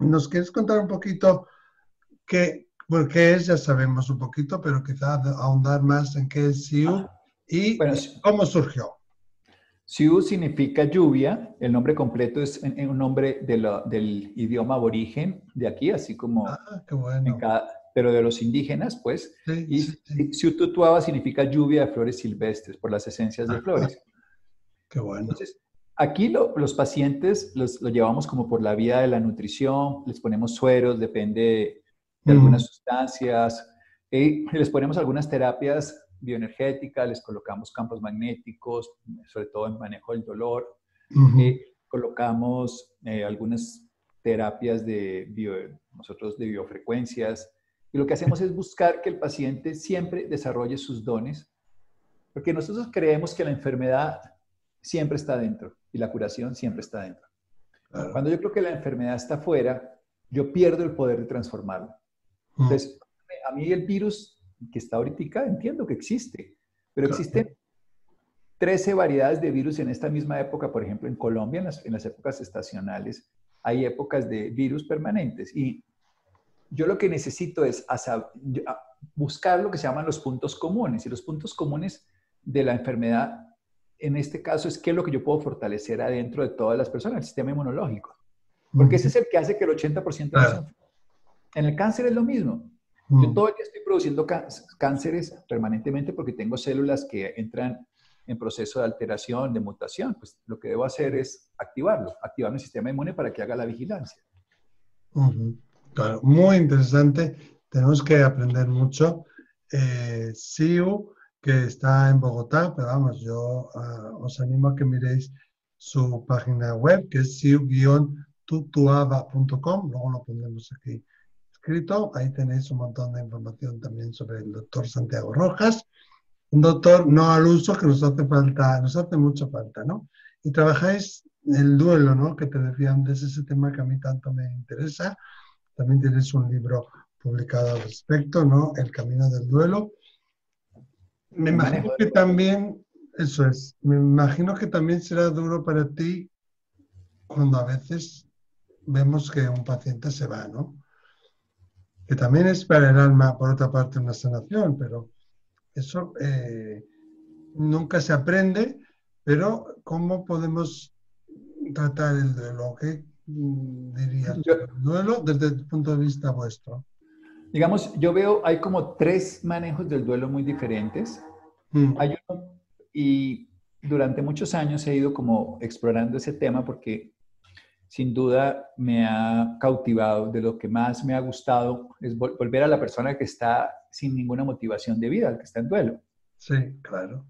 ¿Nos quieres contar un poquito qué, qué es? Ya sabemos un poquito, pero quizás ahondar más en qué es SIU ah, y cómo surgió. SIU significa lluvia, el nombre completo es un nombre del idioma aborigen de aquí, así como ah, qué bueno. pero de los indígenas, pues. y sí, significa lluvia de flores silvestres por las esencias de flores. Qué bueno. Entonces, aquí los pacientes los, llevamos como por la vía de la nutrición, les ponemos sueros, depende de algunas sustancias, y les ponemos algunas terapias bioenergética, les colocamos campos magnéticos, sobre todo en manejo del dolor. Eh, colocamos eh, algunas terapias de, nosotros de biofrecuencias. Y lo que hacemos es buscar que el paciente siempre desarrolle sus dones, porque nosotros creemos que la enfermedad siempre está dentro y la curación siempre está dentro. Cuando yo creo que la enfermedad está fuera, yo pierdo el poder de transformarlo. Entonces, a mí el virus que está ahorita, entiendo que existe, pero existen 13 variedades de virus en esta misma época, por ejemplo, en Colombia, en las, en las épocas estacionales, hay épocas de virus permanentes. Y yo lo que necesito es buscar lo que se llaman los puntos comunes. Y los puntos comunes de la enfermedad, en este caso, es qué es lo que yo puedo fortalecer adentro de todas las personas, el sistema inmunológico. Porque ese es el que hace que el 80% de los En el cáncer es lo mismo. Yo mm. todo el día estoy produciendo cánceres permanentemente porque tengo células que entran en proceso de alteración, de mutación. Pues lo que debo hacer es activarlo, activar mi sistema inmune para que haga la vigilancia. Claro, muy interesante. Tenemos que aprender mucho. Eh, SIU, que está en Bogotá, pero vamos, yo ah, os animo a que miréis su página web, que es siu-tutuaba.com. Luego lo pondremos aquí Ahí tenéis un montón de información también sobre el doctor Santiago Rojas. Un doctor no al uso que nos hace falta, nos hace mucho falta, ¿no? Y trabajáis el duelo, ¿no? Que te decía antes, ese tema que a mí tanto me interesa. También tienes un libro publicado al respecto, ¿no? El camino del duelo. Me imagino que también, eso es, me imagino que también será duro para ti cuando a veces vemos que un paciente se va, ¿no? Que también es para el alma, por otra parte, una sanación, pero eso eh, nunca se aprende, pero ¿cómo podemos tratar el duelo? ¿Qué mm, dirías? El duelo desde el punto de vista vuestro. Digamos, yo veo, hay como tres manejos del duelo muy diferentes. Mm. Hay uno, y durante muchos años he ido como explorando ese tema porque sin duda me ha cautivado. De lo que más me ha gustado es volver a la persona que está sin ninguna motivación de vida, el que está en duelo. Sí, claro.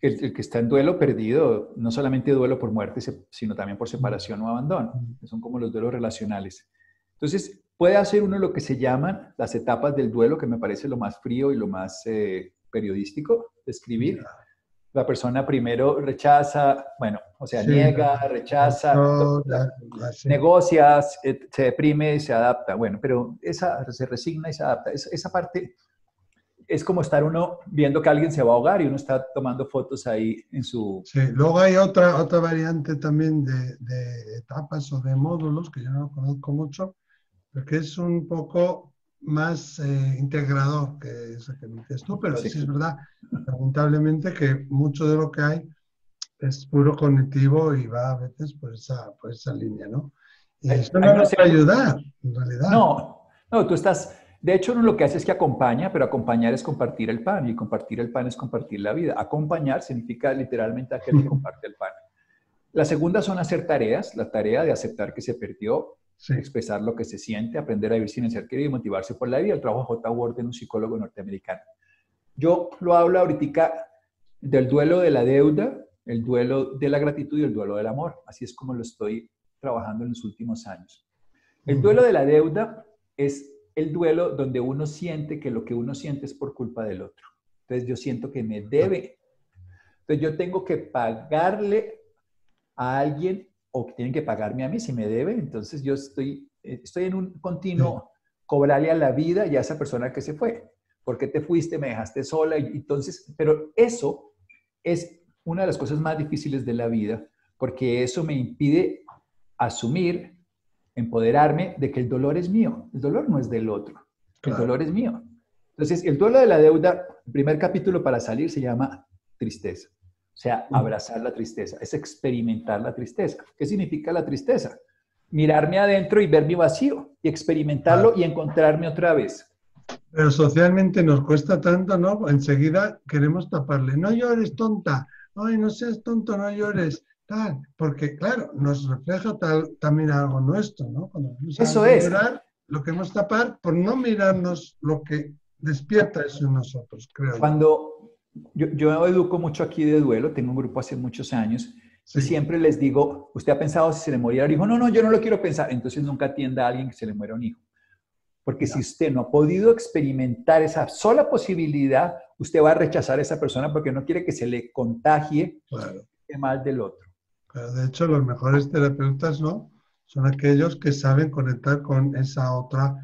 El, que está en duelo perdido, no solamente duelo por muerte, sino también por separación o abandono. Son como los duelos relacionales. Entonces, puede hacer uno lo que se llaman las etapas del duelo, que me parece lo más frío y lo más eh, periodístico de escribir la persona primero rechaza, bueno, o sea, niega, rechaza, negocias, eh, se deprime, se adapta. Bueno, pero esa se resigna y se adapta. esa parte es como estar uno viendo que alguien se va a ahogar y uno está tomando fotos ahí en su... Sí, luego hay otra, otra variante también de, de etapas o de módulos que yo no conozco mucho, porque es un poco más eh, integrador que eso que dices tú, pero sí. es verdad, lamentablemente, que mucho de lo que hay es puro cognitivo y va a veces por esa, por esa línea, ¿no? Y eso no nos va a ayudar, en realidad. No, no, tú estás, de hecho, uno lo que hace es que acompaña, pero acompañar es compartir el pan y compartir el pan es compartir la vida. Acompañar significa literalmente aquel que comparte el pan. La segunda son hacer tareas, la tarea de aceptar que se perdió, expresar lo que se siente, aprender a vivir sin ser querido y motivarse por la vida. El trabajo de J. Ward un psicólogo norteamericano. Yo lo hablo ahorita del duelo de la deuda, el duelo de la gratitud y el duelo del amor. Así es como lo estoy trabajando en los últimos años. El duelo de la deuda es el duelo donde uno siente que lo que uno siente es por culpa del otro. Entonces yo siento que me debe. Entonces yo tengo que pagarle a alguien o que tienen que pagarme a mí si me debe, entonces yo estoy, eh, estoy en un continuo cobrarle a la vida y a esa persona que se fue. ¿Por qué te fuiste? Me dejaste sola. Y entonces, pero eso es una de las cosas más difíciles de la vida, porque eso me impide asumir, empoderarme de que el dolor es mío. El dolor no es del otro, el dolor es mío. Entonces, el duelo de la deuda, el primer capítulo para salir se llama tristeza. O sea, abrazar la tristeza, es experimentar la tristeza. ¿Qué significa la tristeza? Mirarme adentro y ver mi vacío y experimentarlo y encontrarme otra vez. Pero socialmente nos cuesta tanto, ¿no? Enseguida queremos taparle. No llores, tonta. Ay, no seas tonto, no llores. Tal. Porque, claro, nos refleja tal, también algo nuestro, ¿no? Cuando Eso es. Llorar, lo queremos tapar por no mirarnos lo que despierta eso en nosotros, creo. Cuando yo, yo educo mucho aquí de duelo, tengo un grupo hace muchos años, y siempre les digo, ¿usted ha pensado si se le moría el hijo? No, no, yo no lo quiero pensar. Entonces nunca atienda a alguien que se le muera un hijo. Porque si usted no ha podido experimentar esa sola posibilidad, usted va a rechazar a esa persona porque no quiere que se le contagie el mal del otro. de hecho, los mejores terapeutas, ¿no? Son aquellos que saben conectar con esa otra,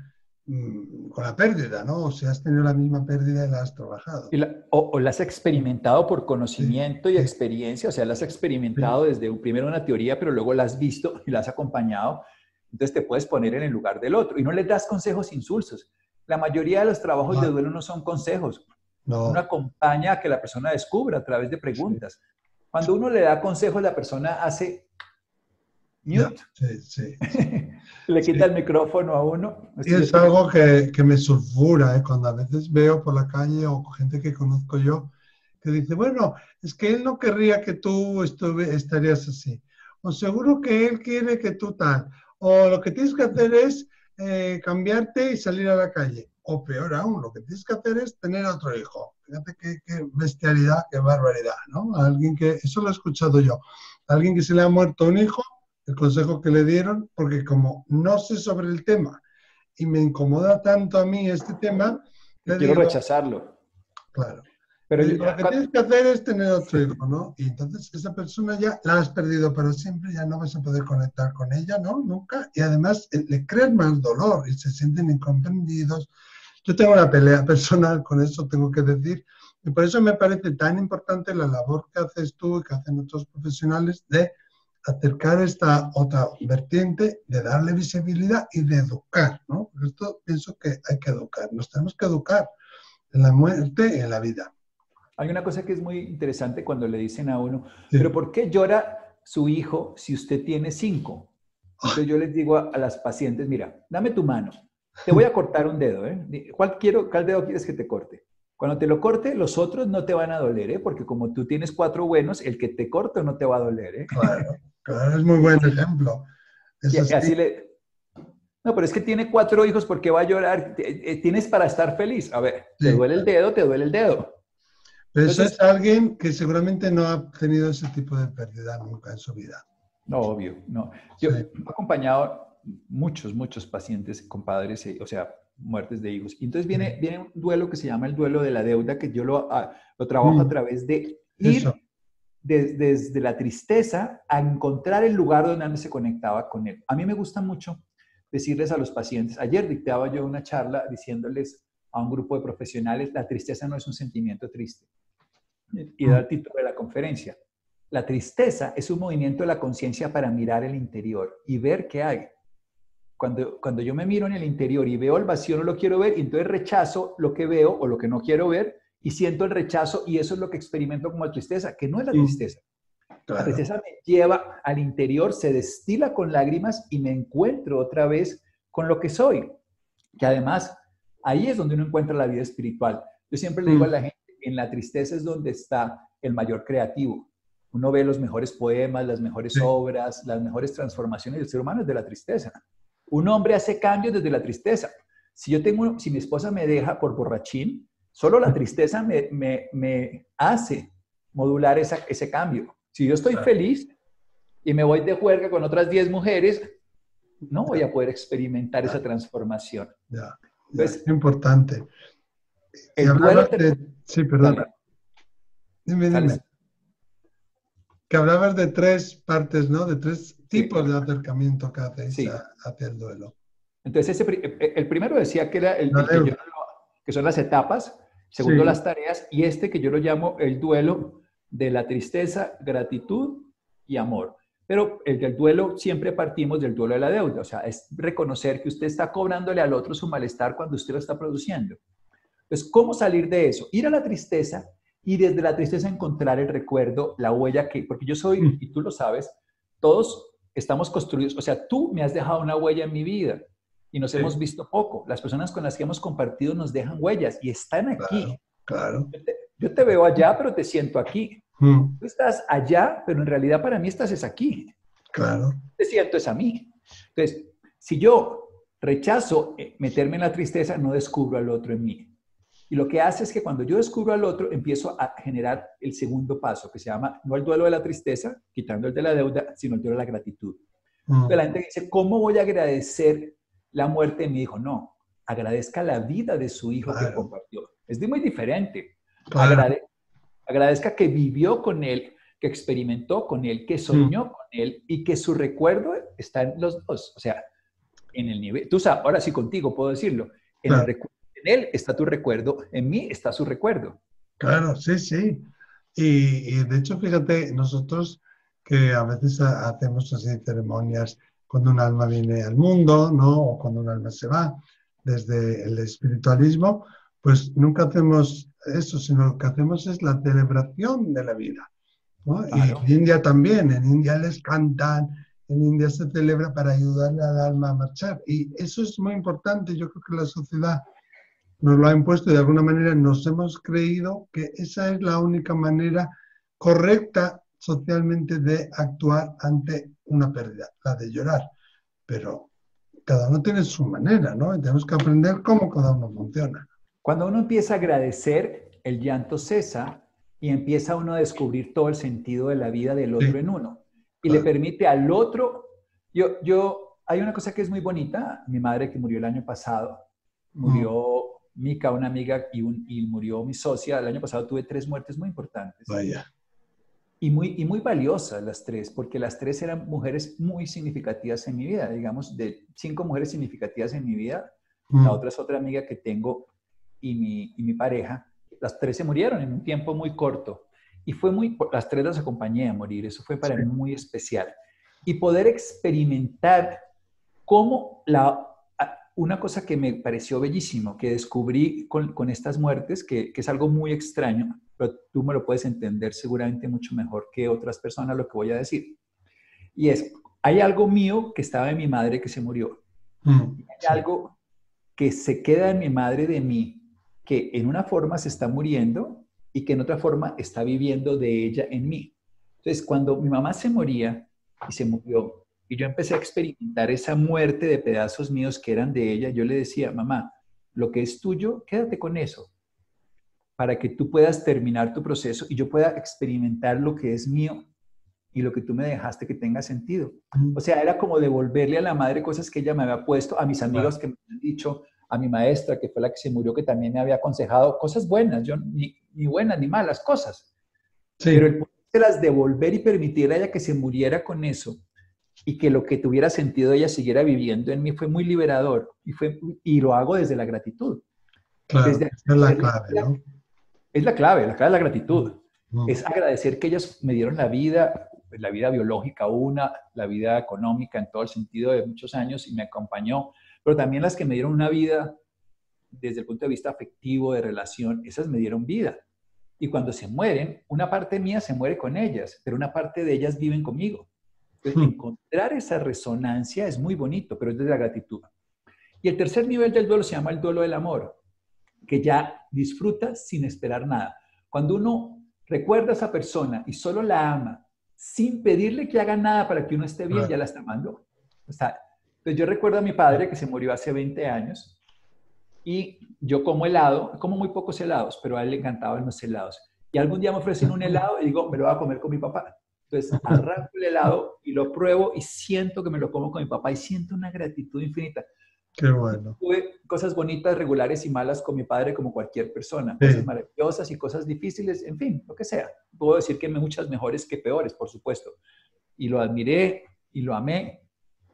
mm, con la pérdida, ¿no? O si has tenido la misma pérdida y la has trabajado. o, la has experimentado por conocimiento y experiencia, o sea, la has experimentado desde un, primero una teoría, pero luego la has visto y la has acompañado entonces te puedes poner en el lugar del otro y no le das consejos insulsos. La mayoría de los trabajos de duelo no son consejos. No. Uno acompaña a que la persona descubra a través de preguntas. Cuando uno le da consejos, la persona hace mute. Sí, sí. le quita el micrófono a uno. Y es algo que, que me sulfura, ¿eh? cuando a veces veo por la calle o gente que conozco yo, que dice, bueno, es que él no querría que tú estuve, estarías así. O seguro que él quiere que tú tal o lo que tienes que hacer es eh, cambiarte y salir a la calle. O peor aún, lo que tienes que hacer es tener otro hijo. Fíjate qué, bestialidad, qué barbaridad, ¿no? Alguien que, eso lo he escuchado yo, alguien que se le ha muerto un hijo, el consejo que le dieron, porque como no sé sobre el tema y me incomoda tanto a mí este tema, le quiero rechazarlo. Claro. Pero lo que tienes que hacer es tener otro hijo, ¿no? Y entonces esa persona ya la has perdido para siempre, ya no vas a poder conectar con ella, ¿no? Nunca. Y además eh, le creas más dolor y se sienten incomprendidos. Yo tengo una pelea personal con eso, tengo que decir. Y por eso me parece tan importante la labor que haces tú y que hacen otros profesionales de acercar esta otra vertiente, de darle visibilidad y de educar, ¿no? Por esto pienso que hay que educar, nos tenemos que educar en la muerte y en la vida. Hay una cosa que es muy interesante cuando le dicen a uno, pero ¿por qué llora su hijo si usted tiene cinco? Entonces yo les digo a, las pacientes, mira, dame tu mano, te voy a cortar un dedo, ¿eh? ¿Cuál, quiero, ¿Cuál dedo quieres que te corte? Cuando te lo corte, los otros no te van a doler, ¿eh? Porque como tú tienes cuatro buenos, el que te corto no te va a doler, ¿eh? Claro, es muy buen ejemplo. así le, no, pero es que tiene cuatro hijos, ¿por qué va a llorar? Eh, tienes para estar feliz. A ver, te duele el dedo, te duele el dedo. Pero eso es alguien que seguramente no ha tenido ese tipo de pérdida nunca en su vida. No, obvio, no. Yo he acompañado muchos, muchos pacientes con padres, eh, o sea, muertes de hijos. Y entonces viene, viene un duelo que se llama el duelo de la deuda, que yo lo, ah, lo trabajo a mm. través de ir desde la tristeza a encontrar el lugar donde se conectaba con él. A mí me gusta mucho decirles a los pacientes, ayer dictaba yo una charla diciéndoles a un grupo de profesionales, la tristeza no es un sentimiento triste y da el título de la conferencia. La tristeza es un movimiento de la conciencia para mirar el interior y ver qué hay. Cuando, cuando yo me miro en el interior y veo el vacío, no lo quiero ver, y entonces rechazo lo que veo o lo que no quiero ver y siento el rechazo y eso es lo que experimento como tristeza, que no es la tristeza. La tristeza me lleva al interior, se destila con lágrimas y me encuentro otra vez con lo que soy. Que además, ahí es donde uno encuentra la vida espiritual. Yo siempre le digo a la gente, en la tristeza es donde está el mayor creativo. Uno ve los mejores poemas, las mejores obras, las mejores transformaciones del ser humano es de la tristeza. Un hombre hace cambios desde la tristeza. Si yo tengo, si mi esposa me deja por borrachín, solo la tristeza me, me, hace modular esa, ese cambio. Si yo estoy feliz y me voy de juerga con otras 10 mujeres, no voy a poder experimentar esa transformación. Ya, es importante. El de, Sí, perdón. Dime, dime. Que hablabas de tres partes, ¿no? De tres tipos de acercamiento que hacéis hacia el duelo. Entonces, el primero decía que era el, que, son las etapas, segundo las tareas, y este que yo lo llamo el duelo de la tristeza, gratitud y amor. Pero el del duelo siempre partimos del duelo de la deuda, o sea, es reconocer que usted está cobrándole al otro su malestar cuando usted lo está produciendo. Entonces, ¿cómo salir de eso? Ir a la tristeza y desde la tristeza encontrar el recuerdo, la huella que, porque yo soy, mm. y tú lo sabes, todos estamos construidos, o sea, tú me has dejado una huella en mi vida y nos hemos visto poco. Las personas con las que hemos compartido nos dejan huellas y están aquí. Claro. Yo, te, veo allá, pero te siento aquí. Mm. Tú estás allá, pero en realidad para mí estás es aquí. Claro. Te siento es a mí. Entonces, si yo rechazo eh, meterme en la tristeza, no descubro al otro en mí. Y lo que hace es que cuando yo descubro al otro, empiezo a generar el segundo paso, que se llama no el duelo de la tristeza, quitando el de la deuda, sino el duelo de la gratitud. Mm. la gente dice, ¿cómo voy a agradecer la muerte de mi hijo? No, agradezca la vida de su hijo que compartió. Es muy diferente. agradezca que vivió con él, que experimentó con él, que soñó mm. con él y que su recuerdo está en los dos. O sea, en el nivel, tú sabes, ahora sí contigo puedo decirlo, en el recuerdo él está tu recuerdo, en mí está su recuerdo. Claro, sí, sí. Y, de hecho, fíjate, nosotros que a veces hacemos así ceremonias cuando un alma viene al mundo, ¿no? O cuando un alma se va, desde el espiritualismo, pues nunca hacemos eso, sino lo que hacemos es la celebración de la vida. ¿no? Y en India también, en India les cantan, en India se celebra para ayudarle al alma a marchar. Y eso es muy importante. Yo creo que la sociedad nos lo ha impuesto y de alguna manera nos hemos creído que esa es la única manera correcta socialmente de actuar ante una pérdida, la de llorar. Pero cada uno tiene su manera, ¿no? Y tenemos que aprender cómo cada uno funciona. Cuando uno empieza a agradecer, el llanto cesa y empieza uno a descubrir todo el sentido de la vida del otro en uno. Y le permite al otro, yo, yo, hay una cosa que es muy bonita, mi madre que murió el año pasado, murió Mica, una amiga, y, murió mi socia. El año pasado tuve tres muertes muy importantes. Vaya. Y muy, y muy valiosas las tres, porque las tres eran mujeres muy significativas en mi vida. Digamos, de cinco mujeres significativas en mi vida, la mm. otra es otra amiga que tengo y mi, y mi pareja. Las tres se murieron en un tiempo muy corto. Y fue muy, las tres las acompañé a morir. Eso fue para mí muy especial. Y poder experimentar cómo la una cosa que me pareció bellísimo, que descubrí con, estas muertes, que, es algo muy extraño, pero tú me lo puedes entender seguramente mucho mejor que otras personas lo que voy a decir. Y es, hay algo mío que estaba en mi madre que se murió. Mm, hay algo que se queda en mi madre de mí, que en una forma se está muriendo y que en otra forma está viviendo de ella en mí. Entonces, cuando mi mamá se moría y se murió, y yo empecé a experimentar esa muerte de pedazos míos que eran de ella. Yo le decía, mamá, lo que es tuyo, quédate con eso, para que tú puedas terminar tu proceso y yo pueda experimentar lo que es mío y lo que tú me dejaste que tenga sentido. O sea, era como devolverle a la madre cosas que ella me había puesto, a mis amigos que me han dicho, a mi maestra, que fue la que se murió, que también me había aconsejado cosas buenas, yo ni, ni buenas ni malas cosas. Pero el las devolver y permitir a ella que se muriera con eso y que lo que tuviera sentido ella siguiera viviendo en mí fue muy liberador y, fue, y lo hago desde la gratitud. Claro, es la clave, ¿no? Es la clave, la clave es la gratitud. Mm. Es agradecer que ellos me dieron la vida, la vida biológica una, la vida económica en todo el sentido de muchos años y me acompañó, pero también las que me dieron una vida desde el punto de vista afectivo, de relación, esas me dieron vida. Y cuando se mueren, una parte mía se muere con ellas, pero una parte de ellas viven conmigo. Hmm. encontrar esa resonancia es muy bonito, pero es de la gratitud. Y el tercer nivel del duelo se llama el duelo del amor, que ya disfruta sin esperar nada. Cuando uno recuerda a esa persona y solo la ama, sin pedirle que haga nada para que uno esté bien, ya la está amando. entonces yo recuerdo a mi padre que se murió hace 20 años y yo como helado, como muy pocos helados, pero a él le encantaban los helados. Y algún día me ofrecen un helado y digo, me lo voy a comer con mi papá. Entonces arranco el helado y lo pruebo y siento que me lo como con mi papá y siento una gratitud infinita. Qué bueno. Tuve cosas bonitas, regulares y malas con mi padre como cualquier persona. Cosas maravillosas y cosas difíciles, en fin, lo que sea. Puedo decir que muchas mejores que peores, por supuesto. Y lo admiré y lo amé,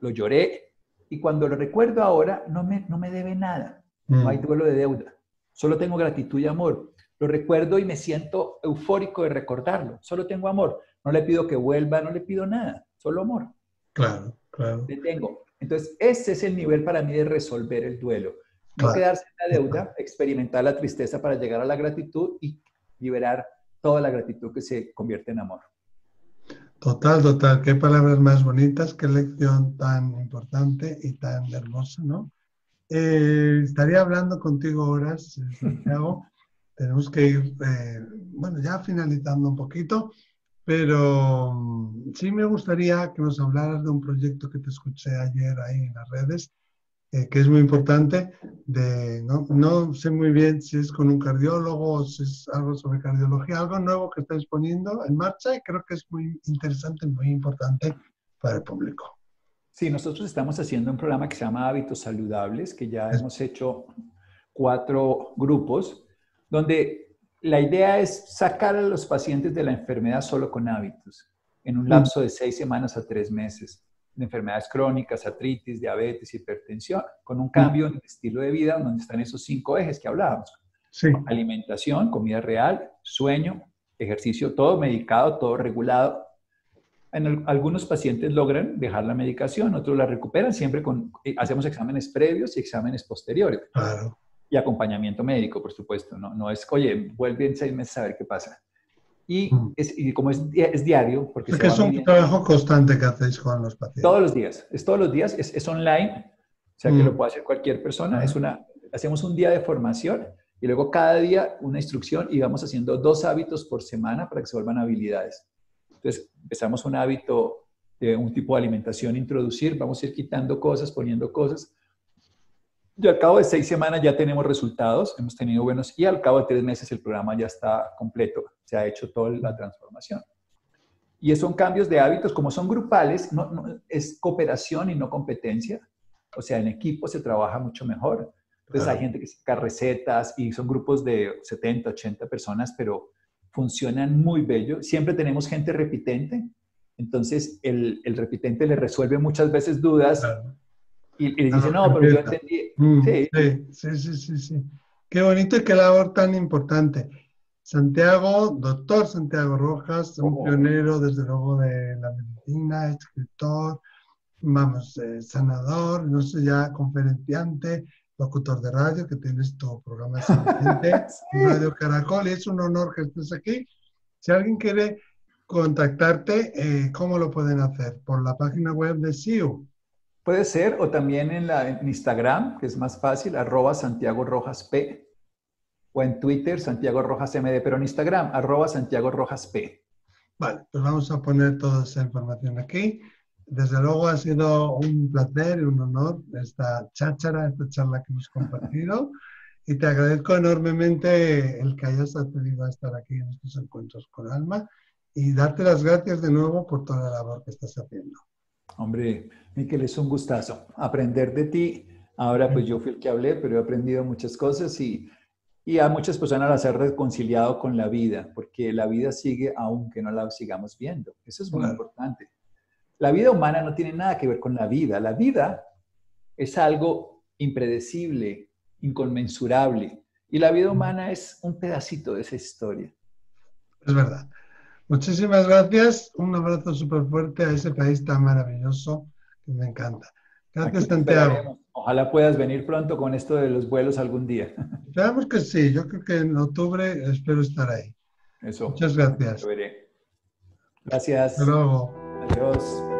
lo lloré. Y cuando lo recuerdo ahora, no me, no me debe nada. No hay mm. duelo de deuda. Solo tengo gratitud y amor. Lo recuerdo y me siento eufórico de recordarlo. Solo tengo amor. No le pido que vuelva, no le pido nada. solo amor. Claro, claro. Detengo. Entonces, ese es el nivel para mí de resolver el duelo. No quedarse en la deuda, experimentar la tristeza para llegar a la gratitud y liberar toda la gratitud que se convierte en amor. Total, total. Qué palabras más bonitas, qué lección tan importante y tan hermosa, ¿no? Eh, estaría hablando contigo horas, eh, Santiago. Tenemos que ir, eh, bueno, ya finalizando un poquito, pero mm, sí me gustaría que nos hablaras de un proyecto que te escuché ayer ahí en las redes, eh, que es muy importante. De, ¿no? no sé muy bien si es con un cardiólogo o si es algo sobre cardiología, algo nuevo que estáis poniendo en marcha y creo que es muy interesante, muy importante para el público. Sí, nosotros estamos haciendo un programa que se llama Hábitos Saludables, que ya hemos hecho cuatro grupos, donde la idea es sacar a los pacientes de la enfermedad solo con hábitos, en un mm. lapso de seis semanas a tres meses de enfermedades crónicas, artritis, diabetes, hipertensión, con un cambio en el estilo de vida donde están esos cinco ejes que hablábamos. Sí. Alimentación, comida real, sueño, ejercicio, todo medicado, todo regulado. En algunos pacientes logran dejar la medicación, otros la recuperan, siempre con, eh, hacemos exámenes previos y exámenes posteriores. Claro. Y acompañamiento médico, por supuesto. No, no es, oye, vuelve en seis meses a ver qué pasa. Y, es, como es, es, diario, porque... Es es un trabajo constante que hacéis con los pacientes. Todos los días, es todos los días, es, es online, o sea que lo puede hacer cualquier persona. Es una, hacemos un día de formación y luego cada día una instrucción y vamos haciendo dos hábitos por semana para que se vuelvan habilidades. Entonces empezamos un hábito de un tipo de alimentación, introducir, vamos a ir quitando cosas, poniendo cosas y al cabo de seis semanas ya tenemos resultados, hemos tenido buenos, y al cabo de tres meses el programa ya está completo, se ha hecho toda la transformación. Y son cambios de hábitos, como son grupales, no, es cooperación y no competencia, o sea, en equipo se trabaja mucho mejor. Entonces hay gente que saca recetas y son grupos de 70, 80 personas, pero funcionan muy bello. Siempre tenemos gente repitente, entonces el, el repitente le resuelve muchas veces dudas. Y, y dice, no, pero yo entendí. Mm, sí. sí. sí, sí, sí, Qué bonito y qué labor tan importante. Santiago, doctor Santiago Rojas, un oh. pionero desde luego de la medicina, escritor, vamos, eh, sanador, no sé, ya conferenciante, locutor de radio, que tienes tu programa de Radio Caracol, y es un honor que estés aquí. Si alguien quiere contactarte, eh, ¿cómo lo pueden hacer? Por la página web de SIU. Puede ser, o también en, la, Instagram, que es más fácil, arroba Santiago Rojas P, o en Twitter, Santiago Rojas MD, pero en Instagram, arroba Santiago Rojas P. Vale, pues vamos a poner toda esa información aquí. Desde luego ha sido un placer y un honor esta cháchara, esta charla que hemos compartido. y te agradezco enormemente el que hayas accedido a estar aquí en estos encuentros con Alma y darte las gracias de nuevo por toda la labor que estás haciendo. Hombre, Miquel, es un gustazo aprender de ti. Ahora pues yo fui el que hablé, pero he aprendido muchas cosas y, y a muchas personas las he reconciliado con la vida, porque la vida sigue aunque no la sigamos viendo. Eso es muy importante. La vida humana no tiene nada que ver con la vida. La vida es algo impredecible, inconmensurable. Y la vida humana es un pedacito de esa historia. Es verdad. Muchísimas gracias. Un abrazo súper fuerte a ese país tan maravilloso que me encanta. Gracias, Santiago. Ojalá puedas venir pronto con esto de los vuelos algún día. Esperamos que sí. Yo creo que en octubre espero estar ahí. Eso. Muchas gracias. Gracias. Hasta luego. Adiós.